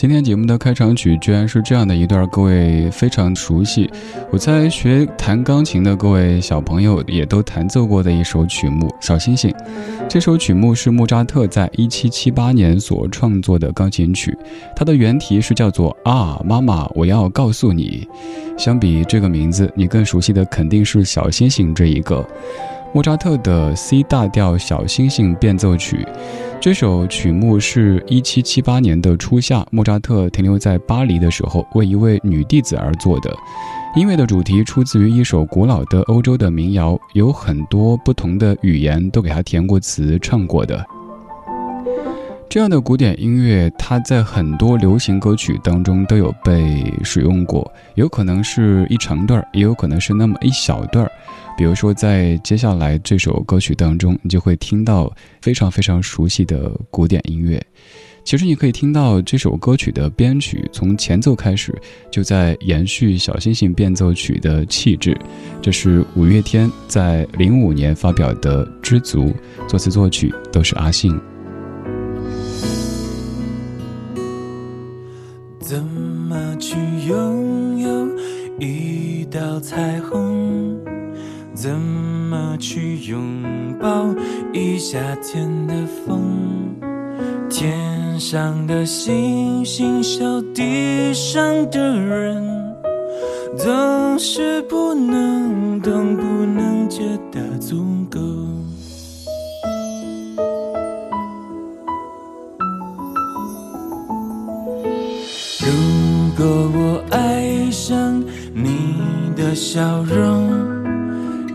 今天节目的开场曲居然是这样的一段，各位非常熟悉。我猜学弹钢琴的各位小朋友也都弹奏过的一首曲目《小星星》。这首曲目是莫扎特在一七七八年所创作的钢琴曲，它的原题是叫做《啊，妈妈，我要告诉你》。相比这个名字，你更熟悉的肯定是《小星星》这一个。莫扎特的 C 大调小星星变奏曲，这首曲目是一七七八年的初夏，莫扎特停留在巴黎的时候，为一位女弟子而作的。音乐的主题出自于一首古老的欧洲的民谣，有很多不同的语言都给他填过词、唱过的。这样的古典音乐，它在很多流行歌曲当中都有被使用过，有可能是一长段儿也有可能是那么一小段儿比如说，在接下来这首歌曲当中，你就会听到非常非常熟悉的古典音乐。其实你可以听到这首歌曲的编曲从前奏开始就在延续《小星星变奏曲》的气质。这是五月天在零五年发表的《知足》，作词作曲都是阿信。怎么去拥有一道彩虹？怎么去拥抱一夏天的风？天上的星星，笑地上的人，总是不能懂，不能觉得足够。如果我爱上你的笑容，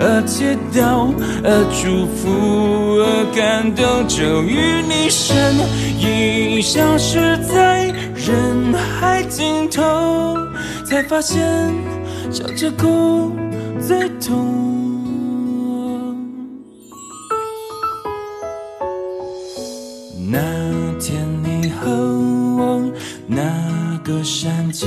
而祈祷，而祝福，而感动，就与你身影消失在人海尽头，才发现笑着哭最痛。那天你和我那个山丘。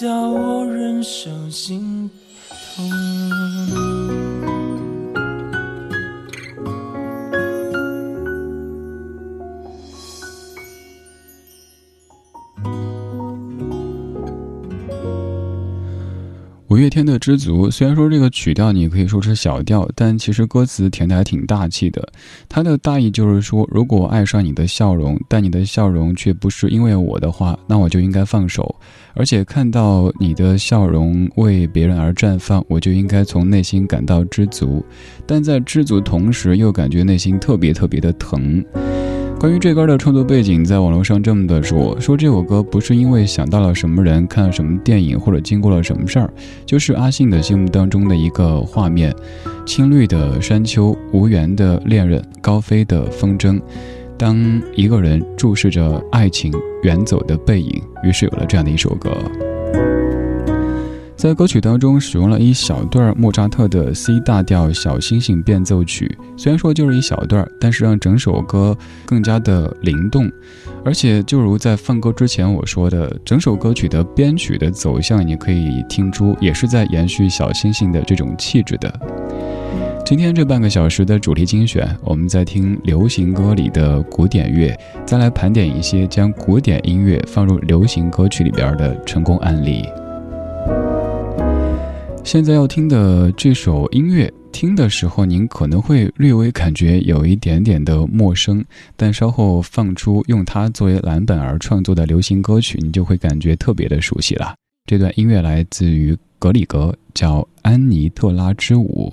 叫我忍受心痛。五月天的《知足》，虽然说这个曲调你可以说是小调，但其实歌词填的还挺大气的。它的大意就是说，如果爱上你的笑容，但你的笑容却不是因为我的话，那我就应该放手。而且看到你的笑容为别人而绽放，我就应该从内心感到知足。但在知足同时，又感觉内心特别特别的疼。关于这歌的创作背景，在网络上这么的说：说这首歌不是因为想到了什么人、看了什么电影或者经过了什么事儿，就是阿信的心目当中的一个画面：青绿的山丘、无缘的恋人、高飞的风筝。当一个人注视着爱情远走的背影，于是有了这样的一首歌。在歌曲当中使用了一小段莫扎特的 C 大调小星星变奏曲，虽然说就是一小段，但是让整首歌更加的灵动。而且就如在放歌之前我说的，整首歌曲的编曲的走向，你可以听出也是在延续小星星的这种气质的。今天这半个小时的主题精选，我们在听流行歌里的古典乐，再来盘点一些将古典音乐放入流行歌曲里边的成功案例。现在要听的这首音乐，听的时候您可能会略微感觉有一点点的陌生，但稍后放出用它作为蓝本而创作的流行歌曲，你就会感觉特别的熟悉了。这段音乐来自于格里格，叫《安妮特拉之舞》。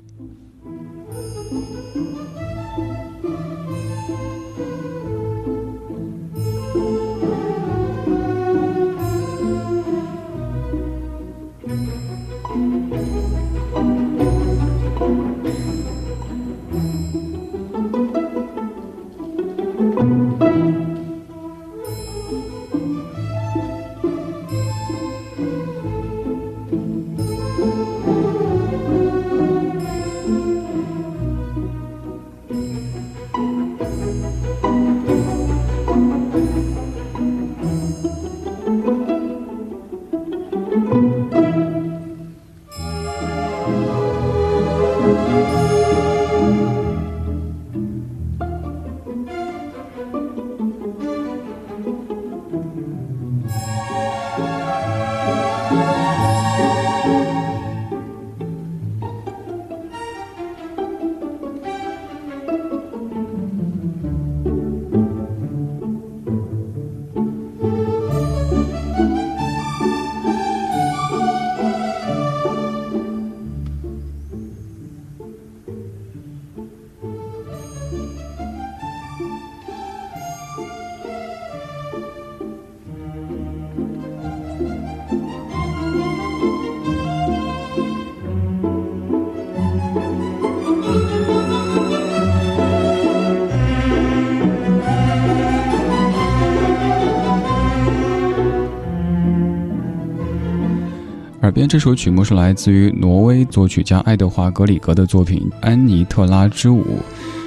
耳边这首曲目是来自于挪威作曲家爱德华·格里格的作品《安妮特拉之舞》。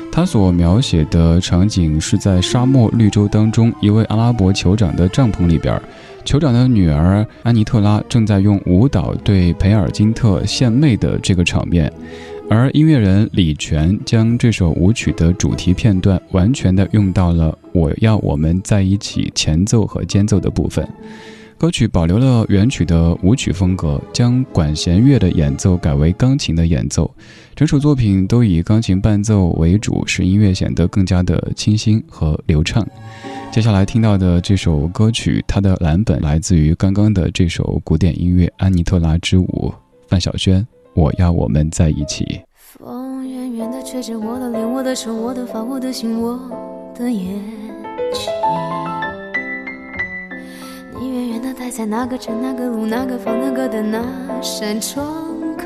他所描写的场景是在沙漠绿洲当中，一位阿拉伯酋长的帐篷里边，酋长的女儿安妮特拉正在用舞蹈对培尔金特献媚的这个场面。而音乐人李泉将这首舞曲的主题片段完全的用到了“我要我们在一起”前奏和间奏的部分。歌曲保留了原曲的舞曲风格，将管弦乐的演奏改为钢琴的演奏。整首作品都以钢琴伴奏为主，使音乐显得更加的清新和流畅。接下来听到的这首歌曲，它的蓝本来自于刚刚的这首古典音乐《安妮特拉之舞》。范晓萱，我要我们在一起。风远远的吹着我的脸，我的手，我的发，我的心，我的眼睛。你远远的待在那个城、那个路、那个房、那个的那扇窗口，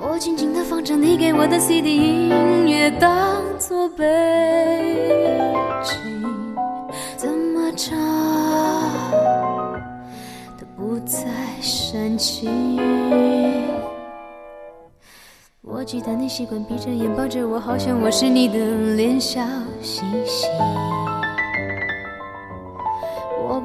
我静静的放着你给我的 CD 音乐当作背景，怎么唱都不再煽情。我记得你习惯闭着眼抱着我，好像我是你的脸小星星。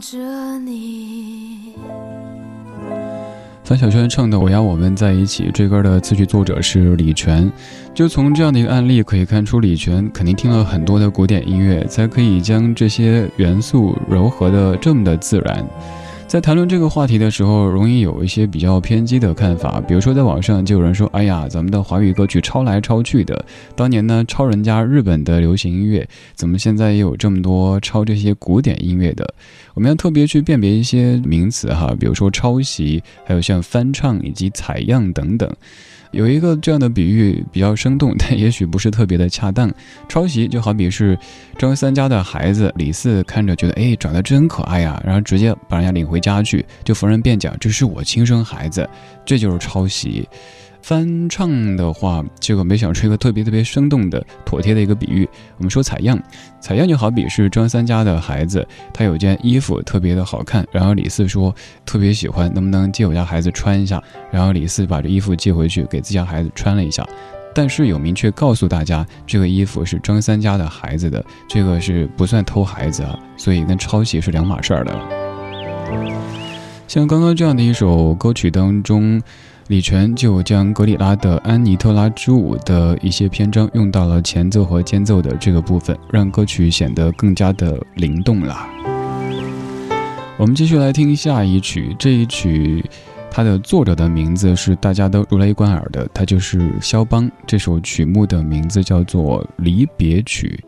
着你。范晓萱唱的《我要我们在一起》这歌的词曲作者是李泉，就从这样的一个案例可以看出，李泉肯定听了很多的古典音乐，才可以将这些元素糅合的这么的自然。在谈论这个话题的时候，容易有一些比较偏激的看法。比如说，在网上就有人说：“哎呀，咱们的华语歌曲抄来抄去的，当年呢抄人家日本的流行音乐，怎么现在也有这么多抄这些古典音乐的？”我们要特别去辨别一些名词哈，比如说抄袭，还有像翻唱以及采样等等。有一个这样的比喻比较生动，但也许不是特别的恰当。抄袭就好比是张三家的孩子李四看着觉得哎长得真可爱呀，然后直接把人家领回家去，就逢人便讲这是我亲生孩子，这就是抄袭。翻唱的话，这个没想出一个特别特别生动的妥帖的一个比喻。我们说采样，采样就好比是张三家的孩子，他有件衣服特别的好看，然后李四说特别喜欢，能不能借我家孩子穿一下？然后李四把这衣服借回去给自家孩子穿了一下，但是有明确告诉大家，这个衣服是张三家的孩子的，这个是不算偷孩子啊，所以跟抄袭是两码事儿的。像刚刚这样的一首歌曲当中。李泉就将格里拉的《安妮特拉之舞》的一些篇章用到了前奏和间奏的这个部分，让歌曲显得更加的灵动了。我们继续来听下一曲，这一曲它的作者的名字是大家都如雷贯耳的，他就是肖邦。这首曲目的名字叫做《离别曲》。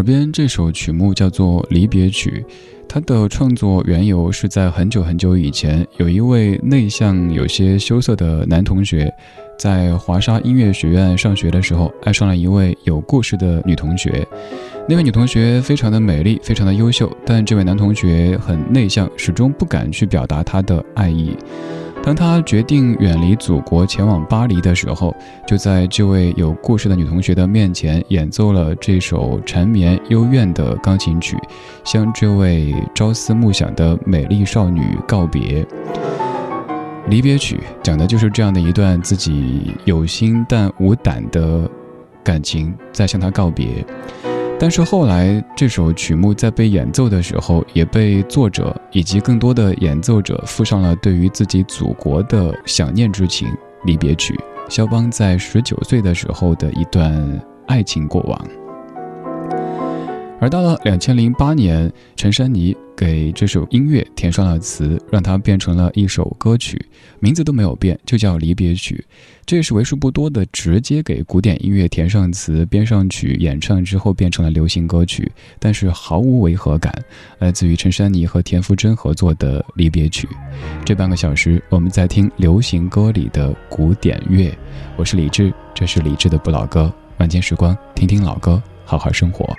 耳边这首曲目叫做《离别曲》，它的创作缘由是在很久很久以前，有一位内向、有些羞涩的男同学，在华沙音乐学院上学的时候，爱上了一位有故事的女同学。那位女同学非常的美丽，非常的优秀，但这位男同学很内向，始终不敢去表达他的爱意。当他决定远离祖国前往巴黎的时候，就在这位有故事的女同学的面前演奏了这首缠绵幽怨的钢琴曲，向这位朝思暮想的美丽少女告别。离别曲讲的就是这样的一段自己有心但无胆的感情，在向她告别。但是后来，这首曲目在被演奏的时候，也被作者以及更多的演奏者附上了对于自己祖国的想念之情。离别曲，肖邦在十九岁的时候的一段爱情过往。而到了两千零八年，陈珊妮给这首音乐填上了词，让它变成了一首歌曲，名字都没有变，就叫《离别曲》。这也是为数不多的直接给古典音乐填上词、编上曲、演唱之后变成了流行歌曲，但是毫无违和感。来自于陈珊妮和田馥甄合作的《离别曲》。这半个小时，我们在听流行歌里的古典乐。我是李志，这是李志的不老歌。晚间时光，听听老歌，好好生活。